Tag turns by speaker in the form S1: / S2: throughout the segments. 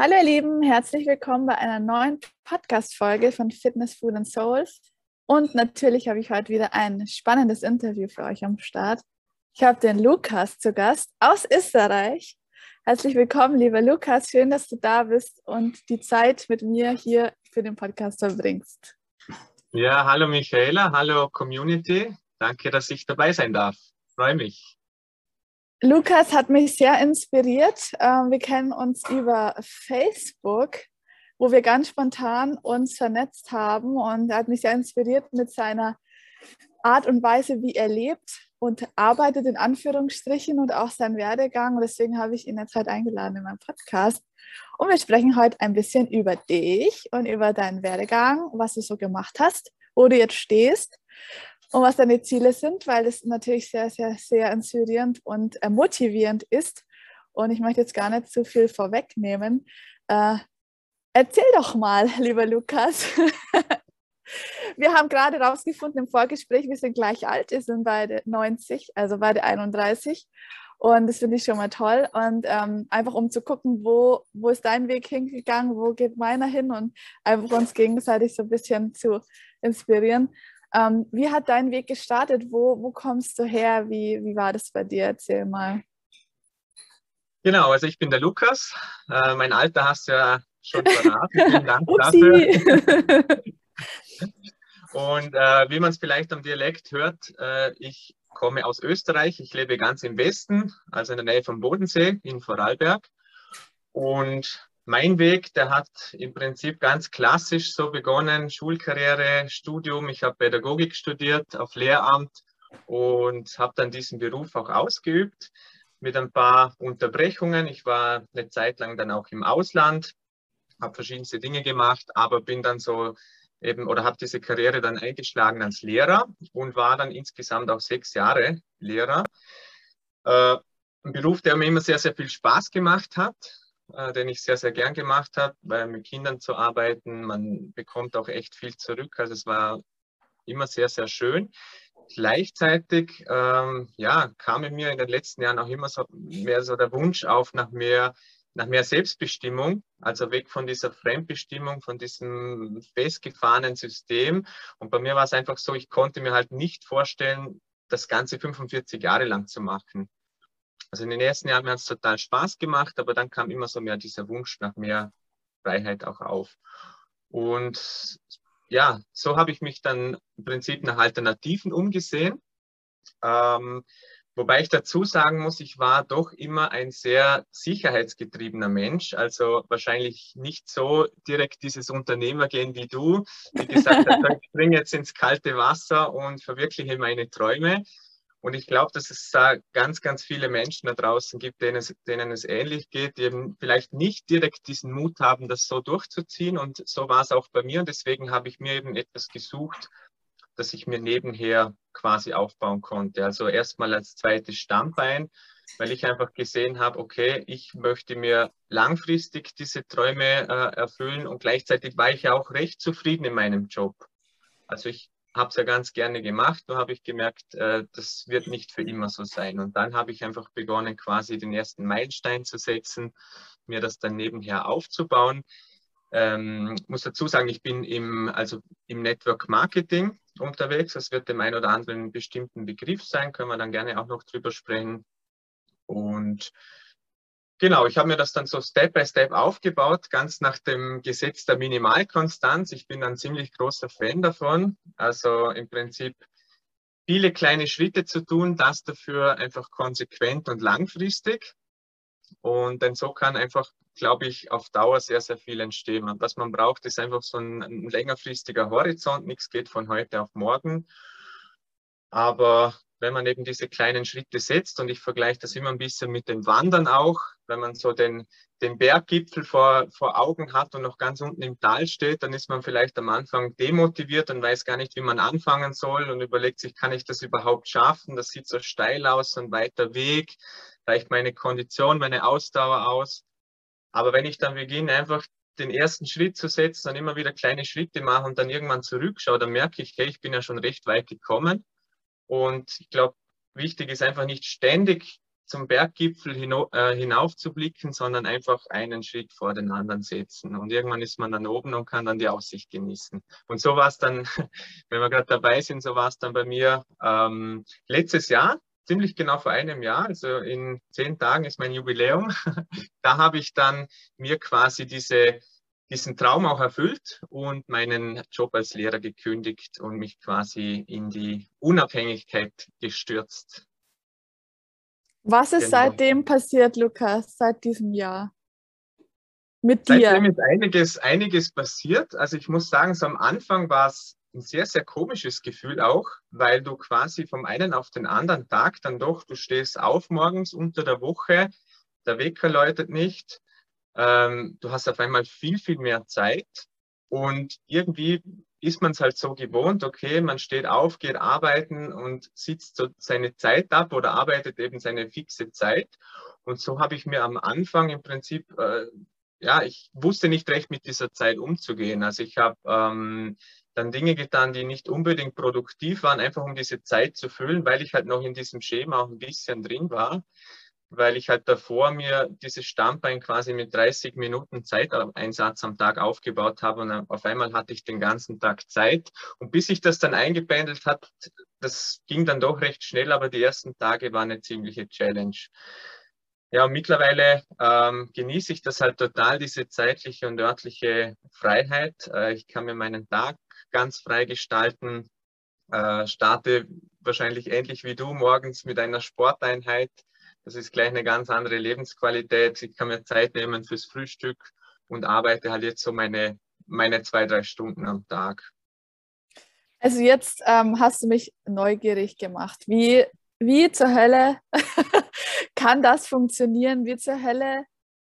S1: Hallo ihr Lieben, herzlich willkommen bei einer neuen Podcast-Folge von Fitness, Food and Souls. Und natürlich habe ich heute wieder ein spannendes Interview für euch am Start. Ich habe den Lukas zu Gast aus Österreich. Herzlich willkommen, lieber Lukas. Schön, dass du da bist und die Zeit mit mir hier für den Podcast verbringst.
S2: Ja, hallo Michaela, hallo Community. Danke, dass ich dabei sein darf. Freue mich.
S1: Lukas hat mich sehr inspiriert. Ähm, wir kennen uns über Facebook, wo wir ganz spontan uns vernetzt haben und er hat mich sehr inspiriert mit seiner Art und Weise, wie er lebt und arbeitet in Anführungsstrichen und auch sein Werdegang. Und deswegen habe ich ihn jetzt heute eingeladen in meinem Podcast. Und wir sprechen heute ein bisschen über dich und über deinen Werdegang, was du so gemacht hast, wo du jetzt stehst und was deine Ziele sind, weil es natürlich sehr, sehr, sehr inspirierend und motivierend ist. Und ich möchte jetzt gar nicht zu viel vorwegnehmen. Äh, erzähl doch mal, lieber Lukas. wir haben gerade rausgefunden im Vorgespräch, wir sind gleich alt, wir sind beide 90, also beide 31. Und das finde ich schon mal toll. Und ähm, einfach um zu gucken, wo, wo ist dein Weg hingegangen, wo geht meiner hin und einfach uns gegenseitig so ein bisschen zu inspirieren. Ähm, wie hat dein Weg gestartet? Wo, wo kommst du her? Wie, wie war das bei dir? Erzähl mal.
S2: Genau, also ich bin der Lukas. Äh, mein Alter hast du ja schon verraten. Vielen Dank dafür. Und äh, wie man es vielleicht am Dialekt hört, äh, ich komme aus Österreich. Ich lebe ganz im Westen, also in der Nähe vom Bodensee in Vorarlberg. Und mein Weg, der hat im Prinzip ganz klassisch so begonnen, Schulkarriere, Studium. Ich habe Pädagogik studiert auf Lehramt und habe dann diesen Beruf auch ausgeübt mit ein paar Unterbrechungen. Ich war eine Zeit lang dann auch im Ausland, habe verschiedenste Dinge gemacht, aber bin dann so eben oder habe diese Karriere dann eingeschlagen als Lehrer und war dann insgesamt auch sechs Jahre Lehrer. Äh, ein Beruf, der mir immer sehr, sehr viel Spaß gemacht hat äh, den ich sehr, sehr gern gemacht habe, weil mit Kindern zu arbeiten, man bekommt auch echt viel zurück. Also es war immer sehr, sehr schön. Gleichzeitig ähm, ja, kam in mir in den letzten Jahren auch immer so mehr so der Wunsch auf nach mehr, nach mehr Selbstbestimmung, also weg von dieser Fremdbestimmung, von diesem festgefahrenen System. Und bei mir war es einfach so, ich konnte mir halt nicht vorstellen, das Ganze 45 Jahre lang zu machen. Also in den ersten Jahren hat es total Spaß gemacht, aber dann kam immer so mehr dieser Wunsch nach mehr Freiheit auch auf. Und ja, so habe ich mich dann im Prinzip nach Alternativen umgesehen. Ähm, wobei ich dazu sagen muss, ich war doch immer ein sehr sicherheitsgetriebener Mensch. Also wahrscheinlich nicht so direkt dieses Unternehmergehen wie du, wie gesagt hast, ich springe jetzt ins kalte Wasser und verwirkliche meine Träume. Und ich glaube, dass es da ganz, ganz viele Menschen da draußen gibt, denen es, denen es ähnlich geht, die eben vielleicht nicht direkt diesen Mut haben, das so durchzuziehen. Und so war es auch bei mir. Und deswegen habe ich mir eben etwas gesucht, das ich mir nebenher quasi aufbauen konnte. Also erstmal als zweites Stammbein, weil ich einfach gesehen habe, okay, ich möchte mir langfristig diese Träume äh, erfüllen und gleichzeitig war ich ja auch recht zufrieden in meinem Job. Also ich habe es ja ganz gerne gemacht, nur habe ich gemerkt, äh, das wird nicht für immer so sein. Und dann habe ich einfach begonnen, quasi den ersten Meilenstein zu setzen, mir das dann nebenher aufzubauen. Ähm, muss dazu sagen, ich bin im, also im Network Marketing unterwegs. Das wird dem einen oder anderen einen bestimmten Begriff sein, können wir dann gerne auch noch drüber sprechen. Und Genau, ich habe mir das dann so Step by Step aufgebaut, ganz nach dem Gesetz der Minimalkonstanz. Ich bin ein ziemlich großer Fan davon. Also im Prinzip viele kleine Schritte zu tun, das dafür einfach konsequent und langfristig. Und denn so kann einfach, glaube ich, auf Dauer sehr, sehr viel entstehen. Und was man braucht, ist einfach so ein, ein längerfristiger Horizont. Nichts geht von heute auf morgen. Aber wenn man eben diese kleinen Schritte setzt, und ich vergleiche das immer ein bisschen mit dem Wandern auch, wenn man so den, den Berggipfel vor, vor Augen hat und noch ganz unten im Tal steht, dann ist man vielleicht am Anfang demotiviert und weiß gar nicht, wie man anfangen soll und überlegt sich, kann ich das überhaupt schaffen? Das sieht so steil aus, so ein weiter Weg, reicht meine Kondition, meine Ausdauer aus. Aber wenn ich dann beginne, einfach den ersten Schritt zu setzen und immer wieder kleine Schritte mache und dann irgendwann zurückschaue, dann merke ich, hey, ich bin ja schon recht weit gekommen und ich glaube, wichtig ist einfach nicht ständig zum Berggipfel äh, hinauf zu blicken, sondern einfach einen Schritt vor den anderen setzen. Und irgendwann ist man dann oben und kann dann die Aussicht genießen. Und so war es dann, wenn wir gerade dabei sind, so war es dann bei mir ähm, letztes Jahr, ziemlich genau vor einem Jahr, also in zehn Tagen ist mein Jubiläum. da habe ich dann mir quasi diese diesen Traum auch erfüllt und meinen Job als Lehrer gekündigt und mich quasi in die Unabhängigkeit gestürzt.
S1: Was ist genau. seitdem passiert, Lukas, seit diesem Jahr? Mit dir?
S2: Seitdem ist einiges, einiges passiert. Also ich muss sagen, so am Anfang war es ein sehr, sehr komisches Gefühl auch, weil du quasi vom einen auf den anderen Tag dann doch, du stehst auf morgens unter der Woche, der Wecker läutet nicht, ähm, du hast auf einmal viel, viel mehr Zeit und irgendwie ist man es halt so gewohnt, okay, man steht auf, geht arbeiten und sitzt so seine Zeit ab oder arbeitet eben seine fixe Zeit. Und so habe ich mir am Anfang im Prinzip, äh, ja, ich wusste nicht recht mit dieser Zeit umzugehen. Also ich habe ähm, dann Dinge getan, die nicht unbedingt produktiv waren, einfach um diese Zeit zu füllen, weil ich halt noch in diesem Schema auch ein bisschen drin war weil ich halt davor mir dieses Stammbein quasi mit 30 Minuten Zeiteinsatz am Tag aufgebaut habe und auf einmal hatte ich den ganzen Tag Zeit. Und bis sich das dann eingependelt hat, das ging dann doch recht schnell, aber die ersten Tage waren eine ziemliche Challenge. Ja, und mittlerweile ähm, genieße ich das halt total, diese zeitliche und örtliche Freiheit. Äh, ich kann mir meinen Tag ganz frei gestalten, äh, starte wahrscheinlich ähnlich wie du morgens mit einer Sporteinheit, das ist gleich eine ganz andere Lebensqualität. Ich kann mir Zeit nehmen fürs Frühstück und arbeite halt jetzt so meine, meine zwei, drei Stunden am Tag.
S1: Also jetzt ähm, hast du mich neugierig gemacht. Wie, wie zur Hölle kann das funktionieren? Wie zur Hölle,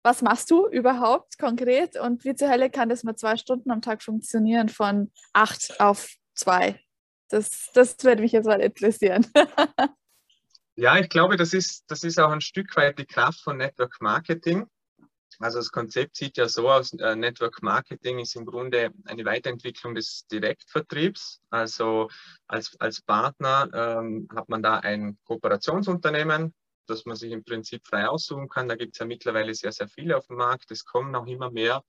S1: was machst du überhaupt konkret? Und wie zur Hölle kann das mit zwei Stunden am Tag funktionieren von acht auf zwei? Das, das würde mich jetzt mal interessieren.
S2: Ja, ich glaube, das ist, das ist auch ein Stück weit die Kraft von Network Marketing. Also das Konzept sieht ja so aus, äh, Network Marketing ist im Grunde eine Weiterentwicklung des Direktvertriebs. Also als, als Partner ähm, hat man da ein Kooperationsunternehmen, das man sich im Prinzip frei aussuchen kann. Da gibt es ja mittlerweile sehr, sehr viele auf dem Markt. Es kommen auch immer mehr.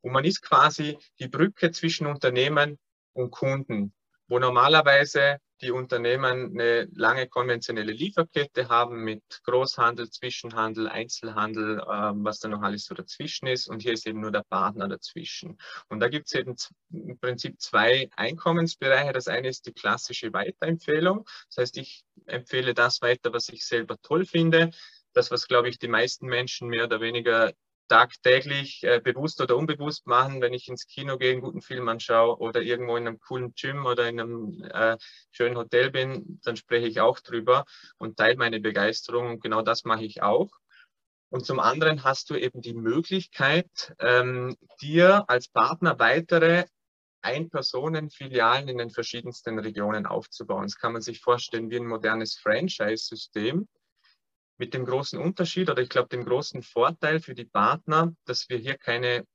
S2: Und man ist quasi die Brücke zwischen Unternehmen und Kunden, wo normalerweise die Unternehmen eine lange konventionelle Lieferkette haben mit Großhandel, Zwischenhandel, Einzelhandel, ähm, was da noch alles so dazwischen ist. Und hier ist eben nur der Partner dazwischen. Und da gibt es eben im Prinzip zwei Einkommensbereiche. Das eine ist die klassische Weiterempfehlung. Das heißt, ich empfehle das weiter, was ich selber toll finde. Das, was, glaube ich, die meisten Menschen mehr oder weniger tagtäglich äh, bewusst oder unbewusst machen, wenn ich ins Kino gehe, einen guten Film anschaue oder irgendwo in einem coolen Gym oder in einem äh, schönen Hotel bin, dann spreche ich auch drüber und teile meine Begeisterung und genau das mache ich auch. Und zum anderen hast du eben die Möglichkeit, ähm, dir als Partner weitere Ein-Personen-Filialen in den verschiedensten Regionen aufzubauen. Das kann man sich vorstellen wie ein modernes Franchise-System mit dem großen Unterschied oder ich glaube dem großen Vorteil für die Partner, dass wir hier keine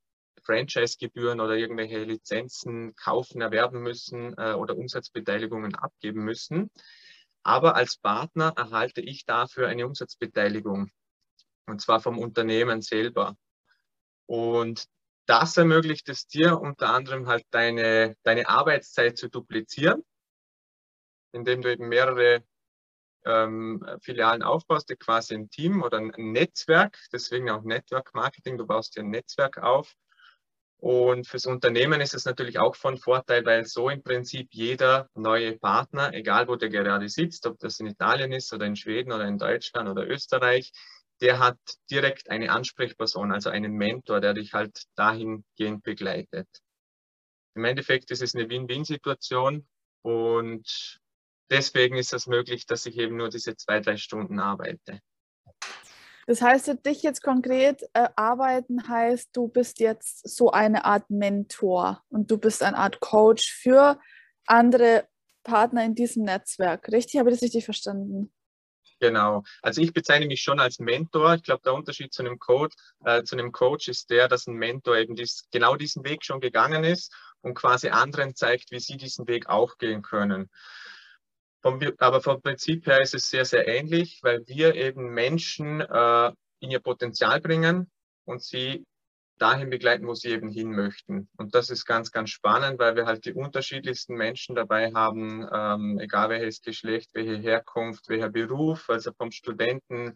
S2: Franchise-Gebühren oder irgendwelche Lizenzen kaufen, erwerben müssen äh, oder Umsatzbeteiligungen abgeben müssen. Aber als Partner erhalte ich dafür eine Umsatzbeteiligung und zwar vom Unternehmen selber. Und das ermöglicht es dir unter anderem halt deine, deine Arbeitszeit zu duplizieren, indem du eben mehrere ähm, Filialen aufbaust, du quasi ein Team oder ein Netzwerk, deswegen auch Network Marketing, du baust dir ein Netzwerk auf. Und fürs Unternehmen ist es natürlich auch von Vorteil, weil so im Prinzip jeder neue Partner, egal wo der gerade sitzt, ob das in Italien ist oder in Schweden oder in Deutschland oder Österreich, der hat direkt eine Ansprechperson, also einen Mentor, der dich halt dahingehend begleitet. Im Endeffekt ist es eine Win-Win-Situation und deswegen ist es möglich, dass ich eben nur diese zwei, drei Stunden arbeite.
S1: Das heißt, für dich jetzt konkret äh, arbeiten heißt, du bist jetzt so eine Art Mentor und du bist eine Art Coach für andere Partner in diesem Netzwerk. Richtig? Habe ich das richtig verstanden?
S2: Genau. Also ich bezeichne mich schon als Mentor. Ich glaube, der Unterschied zu einem Code, äh, zu einem Coach ist der, dass ein Mentor eben dies, genau diesen Weg schon gegangen ist und quasi anderen zeigt, wie sie diesen Weg auch gehen können. Vom, aber vom Prinzip her ist es sehr, sehr ähnlich, weil wir eben Menschen äh, in ihr Potenzial bringen und sie dahin begleiten, wo sie eben hin möchten. Und das ist ganz, ganz spannend, weil wir halt die unterschiedlichsten Menschen dabei haben, ähm, egal welches Geschlecht, welche Herkunft, welcher Beruf, also vom Studenten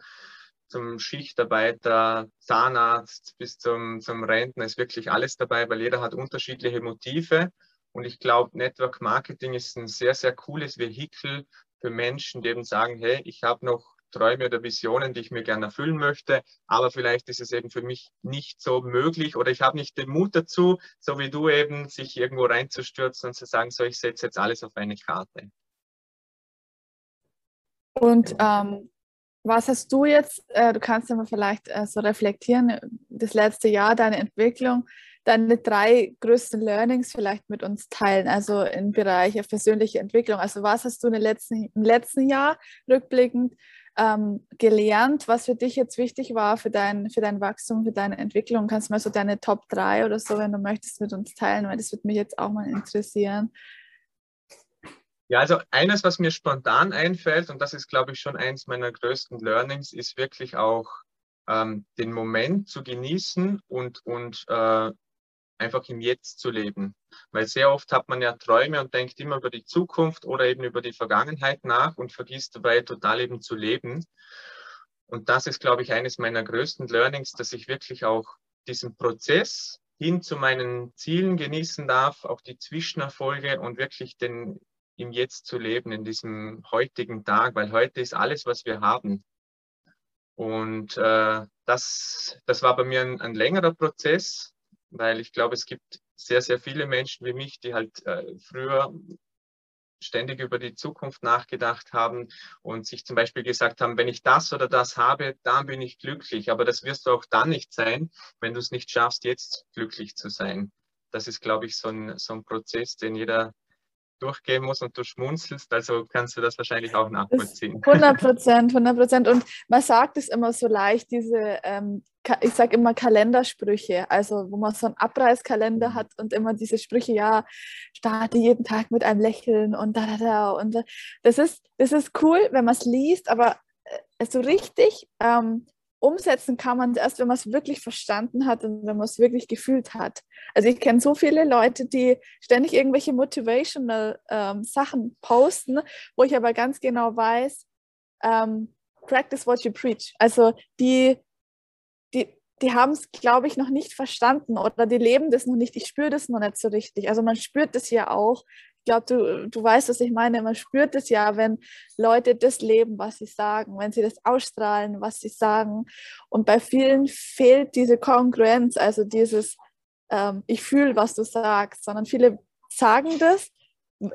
S2: zum Schichtarbeiter, Zahnarzt bis zum, zum Rentner ist wirklich alles dabei, weil jeder hat unterschiedliche Motive. Und ich glaube, Network Marketing ist ein sehr, sehr cooles Vehikel für Menschen, die eben sagen, hey, ich habe noch Träume oder Visionen, die ich mir gerne erfüllen möchte, aber vielleicht ist es eben für mich nicht so möglich oder ich habe nicht den Mut dazu, so wie du eben, sich irgendwo reinzustürzen und zu sagen, so ich setze jetzt alles auf eine Karte.
S1: Und ähm, was hast du jetzt, äh, du kannst ja mal vielleicht äh, so reflektieren, das letzte Jahr, deine Entwicklung, deine drei größten Learnings vielleicht mit uns teilen, also im Bereich persönliche Entwicklung. Also was hast du im letzten, im letzten Jahr rückblickend ähm, gelernt, was für dich jetzt wichtig war für dein, für dein Wachstum, für deine Entwicklung? Kannst du mal so deine Top 3 oder so, wenn du möchtest, mit uns teilen, weil das würde mich jetzt auch mal interessieren.
S2: Ja, also eines, was mir spontan einfällt, und das ist, glaube ich, schon eins meiner größten Learnings, ist wirklich auch ähm, den Moment zu genießen und, und äh, einfach im Jetzt zu leben. Weil sehr oft hat man ja Träume und denkt immer über die Zukunft oder eben über die Vergangenheit nach und vergisst dabei total eben zu leben. Und das ist, glaube ich, eines meiner größten Learnings, dass ich wirklich auch diesen Prozess hin zu meinen Zielen genießen darf, auch die Zwischenerfolge und wirklich den im Jetzt zu leben, in diesem heutigen Tag, weil heute ist alles, was wir haben. Und äh, das, das war bei mir ein, ein längerer Prozess, weil ich glaube, es gibt sehr, sehr viele Menschen wie mich, die halt äh, früher ständig über die Zukunft nachgedacht haben und sich zum Beispiel gesagt haben, wenn ich das oder das habe, dann bin ich glücklich. Aber das wirst du auch dann nicht sein, wenn du es nicht schaffst, jetzt glücklich zu sein. Das ist, glaube ich, so ein, so ein Prozess, den jeder durchgehen muss und du schmunzelst, also kannst du das wahrscheinlich auch nachvollziehen.
S1: 100 Prozent, 100 Prozent. Und man sagt es immer so leicht, diese, ähm, ich sage immer Kalendersprüche, also wo man so einen Abreißkalender mhm. hat und immer diese Sprüche, ja, starte jeden Tag mit einem Lächeln und da, da, da. Und das ist, das ist cool, wenn man es liest, aber äh, so richtig ähm, umsetzen kann man erst, wenn man es wirklich verstanden hat und wenn man es wirklich gefühlt hat. Also ich kenne so viele Leute, die ständig irgendwelche motivational ähm, Sachen posten, wo ich aber ganz genau weiß, ähm, practice what you preach. Also die, die, die haben es, glaube ich, noch nicht verstanden oder die leben das noch nicht. Ich spüre das noch nicht so richtig. Also man spürt das ja auch, ich glaube, du, du weißt, was ich meine. Man spürt es ja, wenn Leute das leben, was sie sagen, wenn sie das ausstrahlen, was sie sagen. Und bei vielen fehlt diese Kongruenz, also dieses, ähm, ich fühle, was du sagst, sondern viele sagen das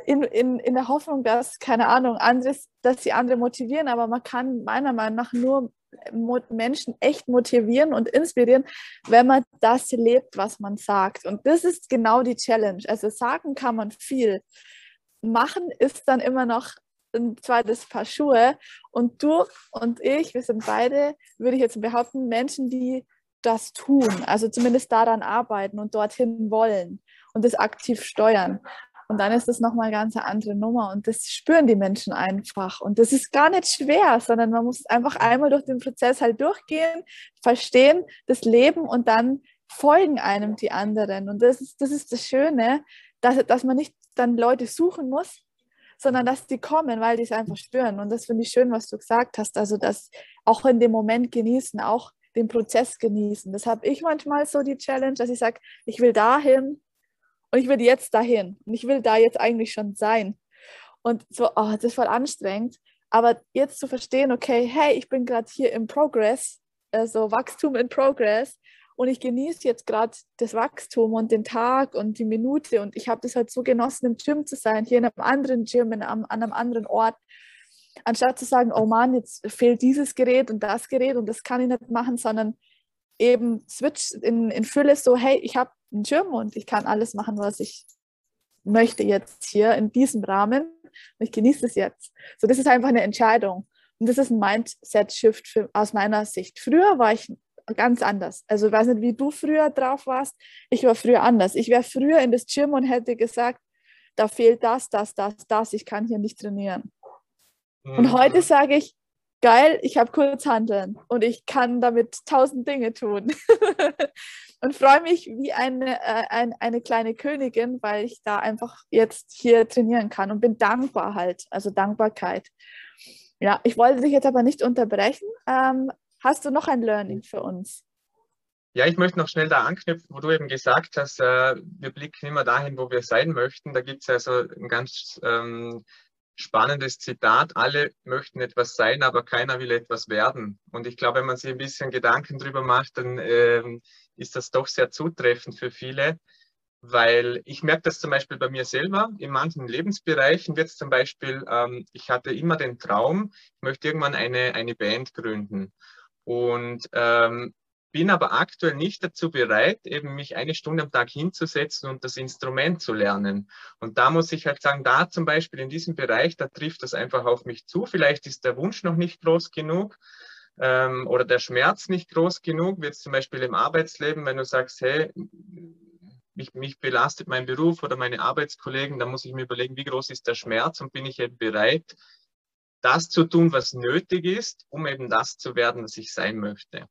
S1: in, in, in der Hoffnung, dass, keine Ahnung, anderes, dass sie andere motivieren, aber man kann meiner Meinung nach nur Menschen echt motivieren und inspirieren, wenn man das lebt, was man sagt. Und das ist genau die Challenge. Also sagen kann man viel. Machen ist dann immer noch ein zweites Paar Schuhe. Und du und ich, wir sind beide, würde ich jetzt behaupten, Menschen, die das tun, also zumindest daran arbeiten und dorthin wollen und das aktiv steuern. Und dann ist das nochmal eine ganz andere Nummer und das spüren die Menschen einfach. Und das ist gar nicht schwer, sondern man muss einfach einmal durch den Prozess halt durchgehen, verstehen, das Leben und dann folgen einem die anderen. Und das ist das, ist das Schöne, dass, dass man nicht dann Leute suchen muss, sondern dass die kommen, weil die es einfach spüren. Und das finde ich schön, was du gesagt hast. Also das auch in dem Moment genießen, auch den Prozess genießen. Das habe ich manchmal so die Challenge, dass ich sage, ich will dahin, und ich will jetzt dahin. Und ich will da jetzt eigentlich schon sein. Und so, oh, das ist voll anstrengend. Aber jetzt zu verstehen, okay, hey, ich bin gerade hier im Progress, also Wachstum in Progress. Und ich genieße jetzt gerade das Wachstum und den Tag und die Minute. Und ich habe das halt so genossen, im Gym zu sein, hier in einem anderen Gym, in einem, an einem anderen Ort. Anstatt zu sagen, oh Mann, jetzt fehlt dieses Gerät und das Gerät und das kann ich nicht machen, sondern eben switch in, in Fülle so, hey, ich habe einen Schirm und ich kann alles machen, was ich möchte jetzt hier in diesem Rahmen und ich genieße es jetzt. So, das ist einfach eine Entscheidung. Und das ist ein Mindset-Shift aus meiner Sicht. Früher war ich ganz anders. Also ich weiß nicht, wie du früher drauf warst. Ich war früher anders. Ich wäre früher in das Gym und hätte gesagt, da fehlt das, das, das, das. Ich kann hier nicht trainieren. Mhm. Und heute sage ich, geil, ich habe Kurzhandeln und ich kann damit tausend Dinge tun. und freue mich wie eine, äh, ein, eine kleine Königin, weil ich da einfach jetzt hier trainieren kann und bin dankbar halt, also Dankbarkeit. Ja, ich wollte dich jetzt aber nicht unterbrechen. Ähm, hast du noch ein Learning für uns?
S2: Ja, ich möchte noch schnell da anknüpfen, wo du eben gesagt hast, äh, wir blicken immer dahin, wo wir sein möchten. Da gibt es also ein ganz ähm, spannendes Zitat. Alle möchten etwas sein, aber keiner will etwas werden. Und ich glaube, wenn man sich ein bisschen Gedanken drüber macht, dann ähm, ist das doch sehr zutreffend für viele. Weil ich merke das zum Beispiel bei mir selber. In manchen Lebensbereichen wird es zum Beispiel, ähm, ich hatte immer den Traum, ich möchte irgendwann eine, eine Band gründen. Und ähm, bin aber aktuell nicht dazu bereit, eben mich eine Stunde am Tag hinzusetzen und das Instrument zu lernen. Und da muss ich halt sagen, da zum Beispiel in diesem Bereich, da trifft das einfach auf mich zu. Vielleicht ist der Wunsch noch nicht groß genug ähm, oder der Schmerz nicht groß genug, wie jetzt zum Beispiel im Arbeitsleben, wenn du sagst, hey, mich, mich belastet mein Beruf oder meine Arbeitskollegen, da muss ich mir überlegen, wie groß ist der Schmerz und bin ich eben bereit, das zu tun, was nötig ist, um eben das zu werden, was ich sein möchte.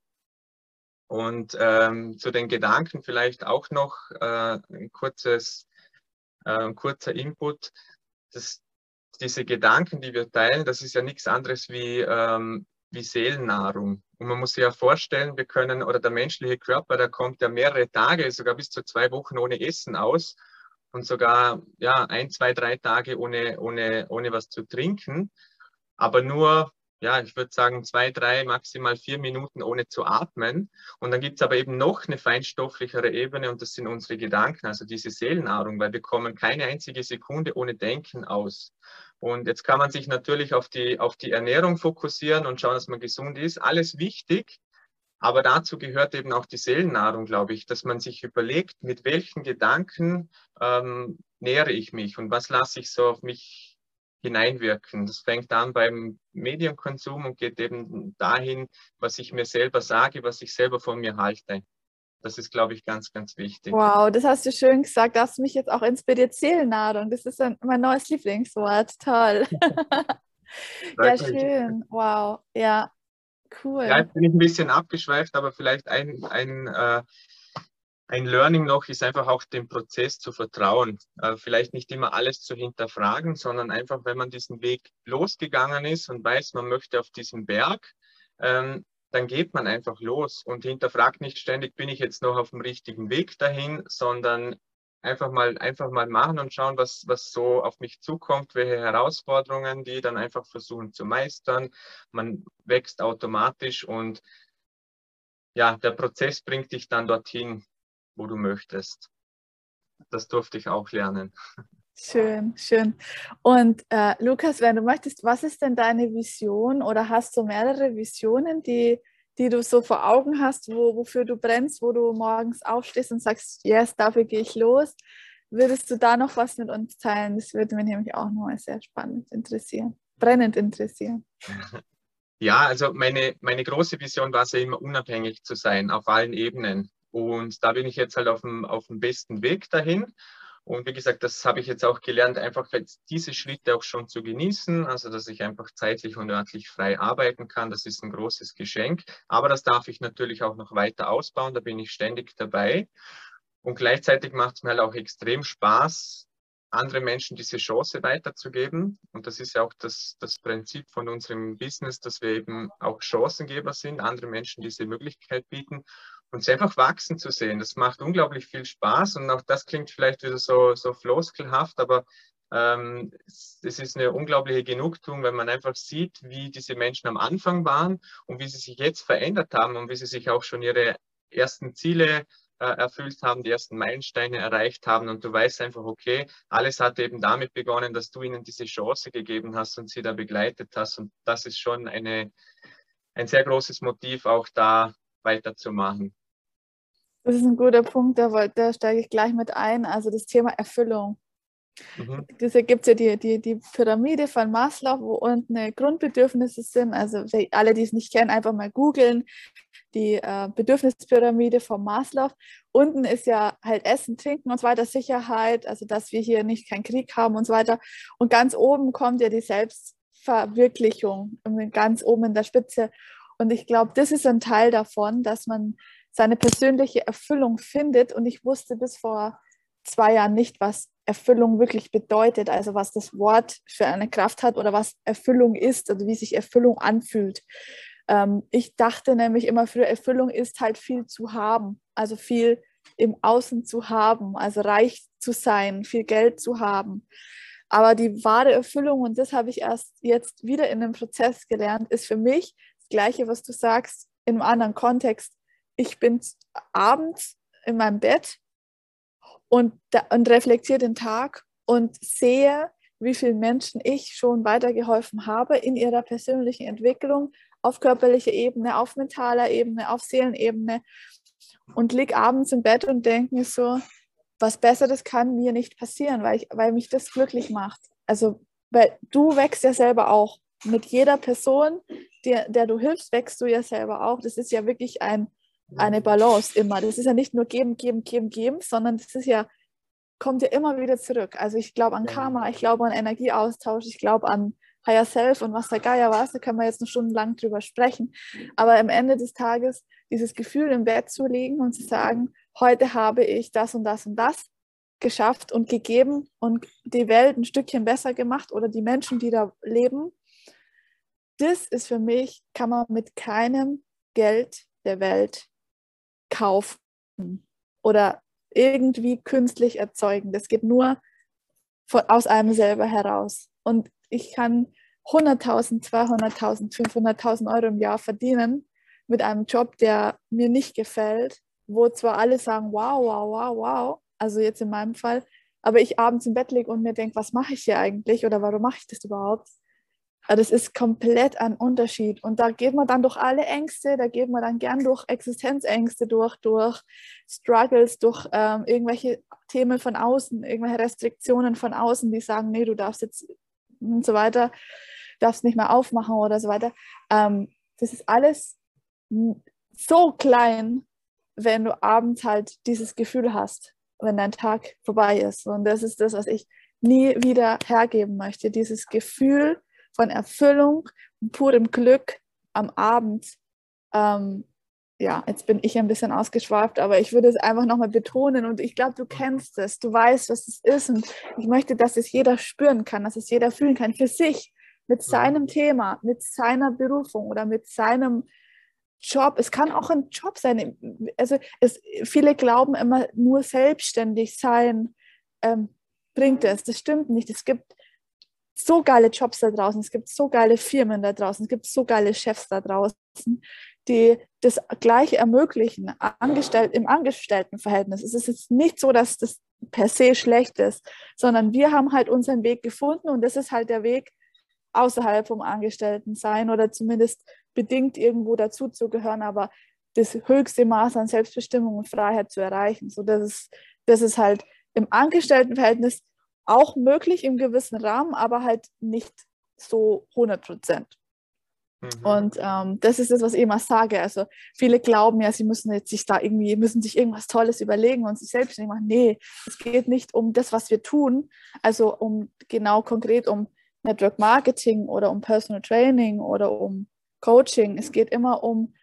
S2: Und ähm, zu den Gedanken vielleicht auch noch äh, ein kurzes, äh, kurzer Input. Das, diese Gedanken, die wir teilen, das ist ja nichts anderes wie, ähm, wie Seelennahrung. Und man muss sich ja vorstellen, wir können, oder der menschliche Körper, der kommt ja mehrere Tage, sogar bis zu zwei Wochen ohne Essen aus und sogar ja, ein, zwei, drei Tage ohne, ohne, ohne was zu trinken. Aber nur ja, ich würde sagen, zwei, drei, maximal vier Minuten ohne zu atmen. Und dann gibt es aber eben noch eine feinstofflichere Ebene und das sind unsere Gedanken, also diese Seelennahrung, weil wir kommen keine einzige Sekunde ohne Denken aus. Und jetzt kann man sich natürlich auf die, auf die Ernährung fokussieren und schauen, dass man gesund ist. Alles wichtig, aber dazu gehört eben auch die Seelennahrung, glaube ich, dass man sich überlegt, mit welchen Gedanken ähm, nähere ich mich und was lasse ich so auf mich hineinwirken. Das fängt an beim Medienkonsum und geht eben dahin, was ich mir selber sage, was ich selber von mir halte. Das ist, glaube ich, ganz, ganz wichtig.
S1: Wow, das hast du schön gesagt. Das hast mich jetzt auch inspiriert. Seelennahrung, das ist ein, mein neues Lieblingswort. Toll. ja, schön. Wow. Ja, cool.
S2: Ja, jetzt bin ich ein bisschen abgeschweift, aber vielleicht ein, ein äh, ein Learning noch ist einfach auch dem Prozess zu vertrauen. Äh, vielleicht nicht immer alles zu hinterfragen, sondern einfach, wenn man diesen Weg losgegangen ist und weiß, man möchte auf diesen Berg, ähm, dann geht man einfach los und hinterfragt nicht ständig, bin ich jetzt noch auf dem richtigen Weg dahin, sondern einfach mal, einfach mal machen und schauen, was, was so auf mich zukommt, welche Herausforderungen, die dann einfach versuchen zu meistern. Man wächst automatisch und ja, der Prozess bringt dich dann dorthin, wo du möchtest. Das durfte ich auch lernen.
S1: Schön, schön. Und äh, Lukas, wenn du möchtest, was ist denn deine Vision oder hast du mehrere Visionen, die, die du so vor Augen hast, wo, wofür du brennst, wo du morgens aufstehst und sagst, yes, dafür gehe ich los? Würdest du da noch was mit uns teilen? Das würde mich nämlich auch nochmal sehr spannend interessieren, brennend interessieren.
S2: Ja, also meine, meine große Vision war es ja immer unabhängig zu sein auf allen Ebenen. Und da bin ich jetzt halt auf dem, auf dem besten Weg dahin. Und wie gesagt, das habe ich jetzt auch gelernt, einfach diese Schritte auch schon zu genießen, also dass ich einfach zeitlich und örtlich frei arbeiten kann. Das ist ein großes Geschenk. Aber das darf ich natürlich auch noch weiter ausbauen. Da bin ich ständig dabei. Und gleichzeitig macht es mir halt auch extrem Spaß, andere Menschen diese Chance weiterzugeben. Und das ist ja auch das, das Prinzip von unserem Business, dass wir eben auch Chancengeber sind, andere Menschen diese Möglichkeit bieten und sie einfach wachsen zu sehen. Das macht unglaublich viel Spaß und auch das klingt vielleicht wieder so, so floskelhaft, aber ähm, es, ist eine unglaubliche Genugtuung, wenn man einfach sieht, wie diese Menschen am Anfang waren und wie sie sich jetzt verändert haben und wie sie sich auch schon ihre ersten Ziele äh, erfüllt haben, die ersten Meilensteine erreicht haben und du weißt einfach, okay, alles hat eben damit begonnen, dass du ihnen diese Chance gegeben hast und sie da begleitet hast und das ist schon eine, ein sehr großes Motiv, auch da weiterzumachen.
S1: Das ist ein guter Punkt, da, da steige ich gleich mit ein. Also das Thema Erfüllung. Mhm. Gibt es ja die, die, die Pyramide von Maslow, wo unten Grundbedürfnisse sind. Also alle, die es nicht kennen, einfach mal googeln. Die äh, Bedürfnispyramide von Maslow. Unten ist ja halt Essen, Trinken und so weiter, Sicherheit, also dass wir hier nicht keinen Krieg haben und so weiter. Und ganz oben kommt ja die Selbst, Selbstverwirklichung ganz oben in der Spitze. Und ich glaube, das ist ein Teil davon, dass man seine persönliche Erfüllung findet. Und ich wusste bis vor zwei Jahren nicht, was Erfüllung wirklich bedeutet, also was das Wort für eine Kraft hat oder was Erfüllung ist oder wie sich Erfüllung anfühlt. Ähm, ich dachte nämlich immer früher, Erfüllung ist halt viel zu haben, also viel im Außen zu haben, also reich zu sein, viel Geld zu haben. Aber die wahre Erfüllung, und das habe ich erst jetzt wieder in einem Prozess gelernt, ist für mich das Gleiche, was du sagst, in einem anderen Kontext. Ich bin abends in meinem Bett und, und reflektiere den Tag und sehe, wie vielen Menschen ich schon weitergeholfen habe in ihrer persönlichen Entwicklung auf körperlicher Ebene, auf mentaler Ebene, auf Seelenebene und liege abends im Bett und denke mir so, was Besseres kann mir nicht passieren, weil, ich, weil mich das glücklich macht. Also, weil du wächst ja selber auch. Mit jeder Person, der, der du hilfst, wächst du ja selber auch. Das ist ja wirklich ein, eine Balance immer. Das ist ja nicht nur geben, geben, geben, geben, sondern das ist ja, kommt ja immer wieder zurück. Also ich glaube an Karma, ich glaube an Energieaustausch, ich glaube an Higher Self und was der Geier war, da können wir jetzt noch stundenlang drüber sprechen. Aber am Ende des Tages dieses Gefühl im Bett zu legen und zu sagen, heute habe ich das und das und das geschafft und gegeben und die Welt ein Stückchen besser gemacht oder die Menschen, die da leben. Das ist für mich, kann man mit keinem Geld der Welt kaufen oder irgendwie künstlich erzeugen. Das geht nur von, aus einem selber heraus. Und ich kann 100.000, 200.000, 500.000 Euro im Jahr verdienen mit einem Job, der mir nicht gefällt, wo zwar alle sagen, wow, wow, wow, wow, also jetzt in meinem Fall, aber ich abends im Bett liege und mir denke, was mache ich hier eigentlich oder warum mache ich das überhaupt? Das ist komplett ein Unterschied. Und da geht man dann durch alle Ängste, da geht man dann gern durch Existenzängste durch, durch Struggles, durch ähm, irgendwelche Themen von außen, irgendwelche Restriktionen von außen, die sagen, nee, du darfst jetzt und so weiter, darfst nicht mehr aufmachen oder so weiter. Ähm, das ist alles so klein, wenn du abends halt dieses Gefühl hast, wenn dein Tag vorbei ist. Und das ist das, was ich nie wieder hergeben möchte. Dieses Gefühl von Erfüllung und purem Glück am Abend. Ähm, ja, jetzt bin ich ein bisschen ausgeschweift, aber ich würde es einfach nochmal betonen und ich glaube, du kennst es, du weißt, was es ist und ich möchte, dass es jeder spüren kann, dass es jeder fühlen kann für sich, mit seinem Thema, mit seiner Berufung oder mit seinem Job. Es kann auch ein Job sein. Also es, viele glauben immer, nur selbstständig sein ähm, bringt es. Das stimmt nicht. Es gibt so geile Jobs da draußen, es gibt so geile Firmen da draußen, es gibt so geile Chefs da draußen, die das Gleiche ermöglichen angestellt, im Angestelltenverhältnis. Es ist jetzt nicht so, dass das per se schlecht ist, sondern wir haben halt unseren Weg gefunden und das ist halt der Weg außerhalb vom Angestelltensein oder zumindest bedingt irgendwo dazu zu gehören, aber das höchste Maß an Selbstbestimmung und Freiheit zu erreichen. So, das, ist, das ist halt im Angestelltenverhältnis auch möglich im gewissen Rahmen, aber halt nicht so 100 Prozent. Mhm. Und ähm, das ist das, was ich immer sage. Also viele glauben ja, sie müssen jetzt sich da irgendwie, müssen sich irgendwas Tolles überlegen und sich selbstständig machen. Nee, es geht nicht um das, was wir tun, also um genau konkret um Network Marketing oder um Personal Training oder um Coaching. Es geht immer um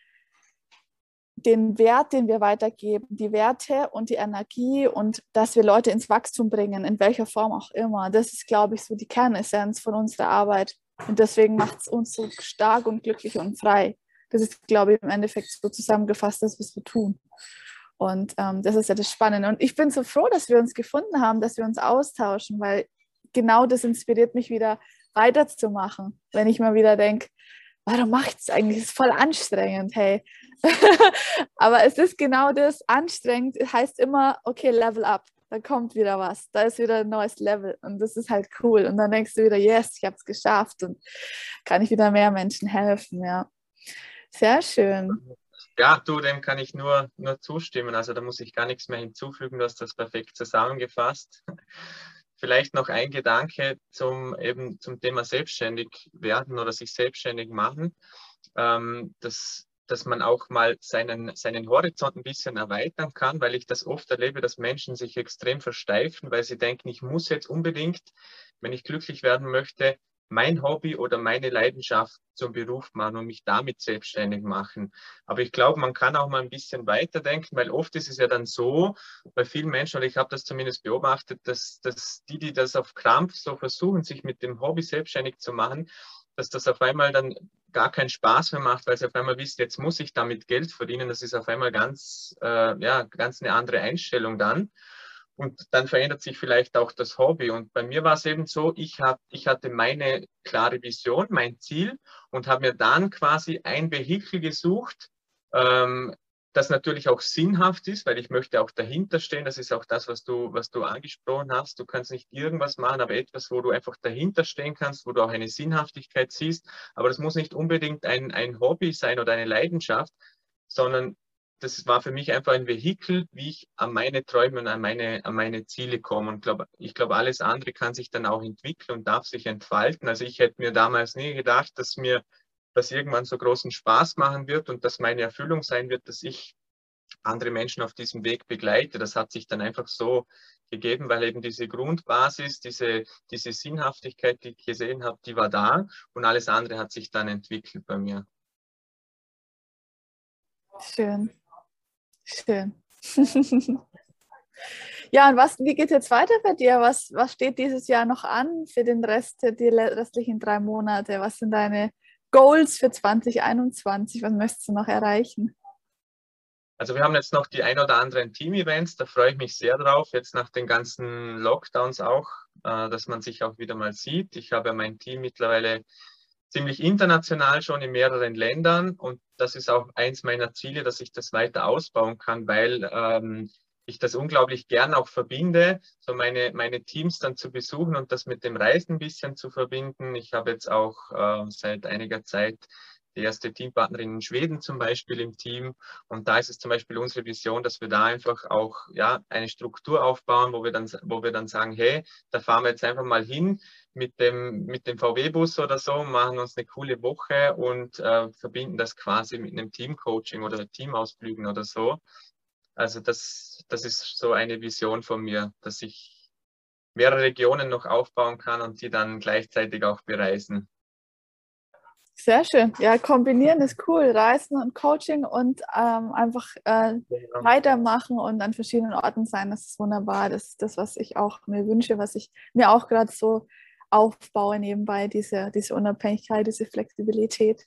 S1: den Wert, den wir weitergeben, die Werte und die Energie und dass wir Leute ins Wachstum bringen, in welcher Form auch immer. Das ist, glaube ich, so die Kernessenz von unserer Arbeit. Und deswegen macht es uns so stark und glücklich und frei. Das ist, glaube ich, im Endeffekt so zusammengefasst, das, was wir tun. Und ähm, das ist ja das Spannende. Und ich bin so froh, dass wir uns gefunden haben, dass wir uns austauschen, weil genau das inspiriert mich wieder weiterzumachen. Wenn ich mal wieder denke, warum ich das eigentlich? Das ist voll anstrengend, hey. Aber es ist genau das, anstrengend heißt immer, okay, level up da kommt wieder was, da ist wieder ein neues Level und das ist halt cool. Und dann denkst du wieder, yes, ich habe es geschafft und kann ich wieder mehr Menschen helfen, ja. Sehr schön.
S2: Ja, du, dem kann ich nur, nur zustimmen. Also da muss ich gar nichts mehr hinzufügen, du hast das perfekt zusammengefasst. Vielleicht noch ein Gedanke zum, eben zum Thema selbstständig werden oder sich selbstständig machen. Ähm, das dass man auch mal seinen, seinen Horizont ein bisschen erweitern kann, weil ich das oft erlebe, dass Menschen sich extrem versteifen, weil sie denken, ich muss jetzt unbedingt, wenn ich glücklich werden möchte, mein Hobby oder meine Leidenschaft zum Beruf machen und mich damit selbstständig machen. Aber ich glaube, man kann auch mal ein bisschen weiterdenken, weil oft ist es ja dann so, bei vielen Menschen, oder ich habe das zumindest beobachtet, dass, dass die, die das auf Krampf so versuchen, sich mit dem Hobby selbstständig zu machen, dass das auf einmal dann gar keinen Spaß mehr macht, weil sie auf einmal wissen, jetzt muss ich damit Geld verdienen. Das ist auf einmal ganz, äh, ja, ganz eine andere Einstellung dann. Und dann verändert sich vielleicht auch das Hobby. Und bei mir war es eben so, ich, hab, ich hatte meine klare Vision, mein Ziel und habe mir dann quasi ein Vehikel gesucht, ähm, das natürlich auch sinnhaft ist, weil ich möchte auch dahinter stehen. Das ist auch das, was du, was du angesprochen hast. Du kannst nicht irgendwas machen, aber etwas, wo du einfach dahinter stehen kannst, wo du auch eine Sinnhaftigkeit siehst. Aber das muss nicht unbedingt ein, ein Hobby sein oder eine Leidenschaft, sondern das war für mich einfach ein Vehikel, wie ich an meine Träume und an meine, an meine Ziele komme. Und glaub, ich glaube, alles andere kann sich dann auch entwickeln und darf sich entfalten. Also ich hätte mir damals nie gedacht, dass mir das irgendwann so großen Spaß machen wird und dass meine Erfüllung sein wird, dass ich andere Menschen auf diesem Weg begleite. Das hat sich dann einfach so gegeben, weil eben diese Grundbasis, diese, diese Sinnhaftigkeit, die ich gesehen habe, die war da und alles andere hat sich dann entwickelt bei mir.
S1: Schön. Schön. ja, und was, wie geht jetzt weiter bei dir? Was, was steht dieses Jahr noch an für den Rest, die restlichen drei Monate? Was sind deine Goals für 2021? Was möchtest du noch erreichen?
S2: Also wir haben jetzt noch die ein oder anderen Team-Events, da freue ich mich sehr drauf, jetzt nach den ganzen Lockdowns auch, äh, dass man sich auch wieder mal sieht. Ich habe mein Team mittlerweile ziemlich international schon in mehreren Ländern und das ist auch eins meiner Ziele, dass ich das weiter ausbauen kann, weil ähm, ich das unglaublich gern auch verbinde, so meine, meine Teams dann zu besuchen und das mit dem Reisen ein bisschen zu verbinden. Ich habe jetzt auch äh, seit einiger Zeit die erste Teampartnerin in Schweden zum Beispiel im Team. Und da ist es zum Beispiel unsere Vision, dass wir da einfach auch ja, eine Struktur aufbauen, wo wir, dann, wo wir dann sagen, hey, da fahren wir jetzt einfach mal hin mit dem, mit dem VW-Bus oder so, machen uns eine coole Woche und äh, verbinden das quasi mit einem Teamcoaching oder Teamausflügen oder so. Also das, das ist so eine Vision von mir, dass ich mehrere Regionen noch aufbauen kann und die dann gleichzeitig auch bereisen.
S1: Sehr schön. Ja, kombinieren ist cool. Reisen und Coaching und ähm, einfach äh, ja. weitermachen und an verschiedenen Orten sein, das ist wunderbar. Das ist das, was ich auch mir wünsche, was ich mir auch gerade so aufbaue nebenbei, diese, diese Unabhängigkeit, diese Flexibilität.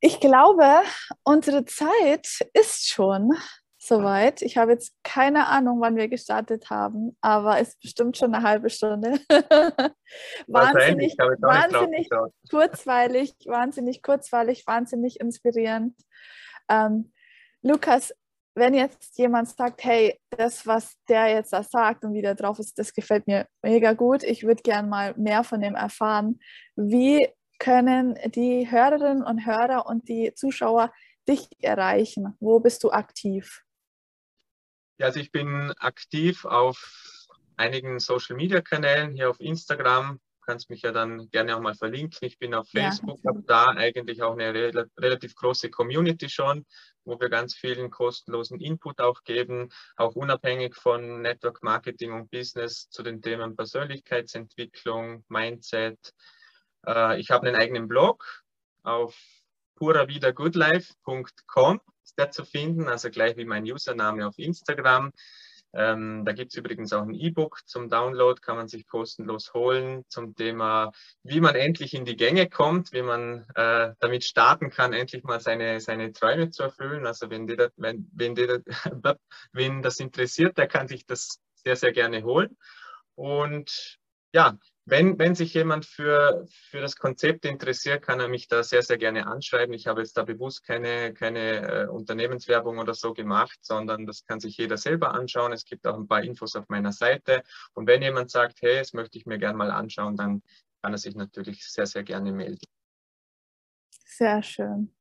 S1: Ich glaube, unsere Zeit ist schon soweit. Ich habe jetzt keine Ahnung, wann wir gestartet haben, aber es ist bestimmt schon eine halbe Stunde. wahnsinnig wahnsinnig kurzweilig, wahnsinnig kurzweilig, wahnsinnig inspirierend. Ähm, Lukas, wenn jetzt jemand sagt, hey, das, was der jetzt da sagt und wie der drauf ist, das gefällt mir mega gut, ich würde gern mal mehr von dem erfahren. Wie können die Hörerinnen und Hörer und die Zuschauer dich erreichen? Wo bist du aktiv?
S2: Ja, also ich bin aktiv auf einigen Social-Media-Kanälen, hier auf Instagram, kannst mich ja dann gerne auch mal verlinken. Ich bin auf Facebook, ja, habe da eigentlich auch eine re relativ große Community schon, wo wir ganz vielen kostenlosen Input auch geben, auch unabhängig von Network Marketing und Business zu den Themen Persönlichkeitsentwicklung, Mindset. Äh, ich habe einen eigenen Blog auf puravidagoodlife.com der zu finden, also gleich wie mein Username auf Instagram. Ähm, da gibt es übrigens auch ein E-Book zum Download, kann man sich kostenlos holen zum Thema, wie man endlich in die Gänge kommt, wie man äh, damit starten kann, endlich mal seine, seine Träume zu erfüllen. Also wenn, dir das, wenn, wenn, dir das, wenn das interessiert, der kann sich das sehr, sehr gerne holen. Und ja, wenn, wenn sich jemand für, für das Konzept interessiert, kann er mich da sehr, sehr gerne anschreiben. Ich habe jetzt da bewusst keine, keine äh, Unternehmenswerbung oder so gemacht, sondern das kann sich jeder selber anschauen. Es gibt auch ein paar Infos auf meiner Seite. Und wenn jemand sagt, hey, das möchte ich mir gerne mal anschauen, dann kann er sich natürlich sehr, sehr gerne melden.
S1: Sehr schön.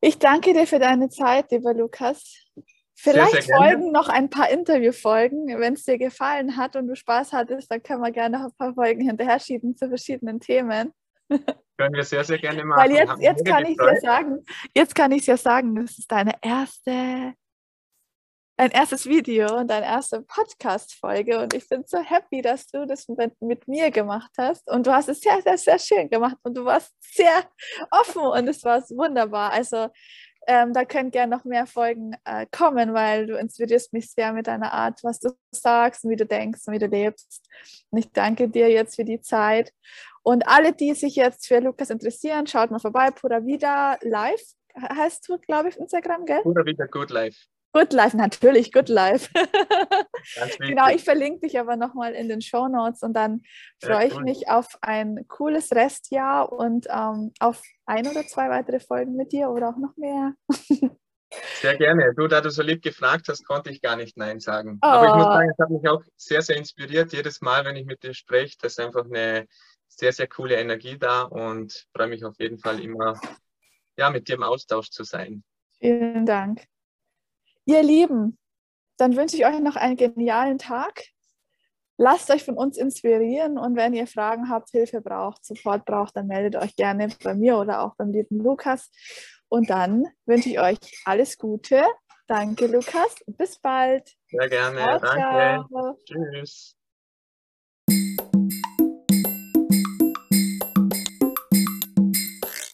S1: Ich danke dir für deine Zeit, lieber Lukas. Vielleicht sehr, sehr folgen noch ein paar Interviewfolgen. Wenn es dir gefallen hat und du Spaß hattest, dann können wir gerne noch ein paar Folgen hinterher schieben zu verschiedenen Themen.
S2: Können wir sehr, sehr gerne machen.
S1: Weil jetzt, jetzt kann ich ja sagen, jetzt kann ich ja sagen, das ist deine erste dein erstes Video und deine erste Podcast-Folge. Und ich bin so happy, dass du das mit, mit, mir gemacht hast. Und du hast es sehr, sehr, sehr schön gemacht. Und du warst sehr offen und es war wunderbar. Also ähm, da können gerne noch mehr Folgen äh, kommen, weil du inspirierst mich sehr mit deiner Art, was du sagst und wie du denkst und wie du lebst. Und ich danke dir jetzt für die Zeit. Und alle, die sich jetzt für Lukas interessieren, schaut mal vorbei. Pura Vida Live heißt du, glaube ich, auf Instagram, gell?
S2: Pura Vida Good Life.
S1: Good Life, natürlich, Good Life. genau, ich verlinke dich aber nochmal in den Show Notes und dann freue ich mich auf ein cooles Restjahr und ähm, auf ein oder zwei weitere Folgen mit dir oder auch noch mehr.
S2: Sehr gerne. Du, da du so lieb gefragt hast, konnte ich gar nicht Nein sagen. Oh. Aber ich muss oh. sagen, es hat mich auch sehr, sehr inspiriert. Jedes Mal, wenn ich mit dir spreche, da ist einfach eine sehr, sehr coole Energie da und freue mich auf jeden Fall immer, ja, mit dir im Austausch zu sein.
S1: Vielen Dank. Ihr Lieben, dann wünsche ich euch noch einen genialen Tag. Lasst euch von uns inspirieren und wenn ihr Fragen habt, Hilfe braucht, Support braucht, dann meldet euch gerne bei mir oder auch beim lieben Lukas. Und dann wünsche ich euch alles Gute. Danke, Lukas. Bis bald.
S2: Sehr gerne. Ciao, Danke. Ciao. Tschüss.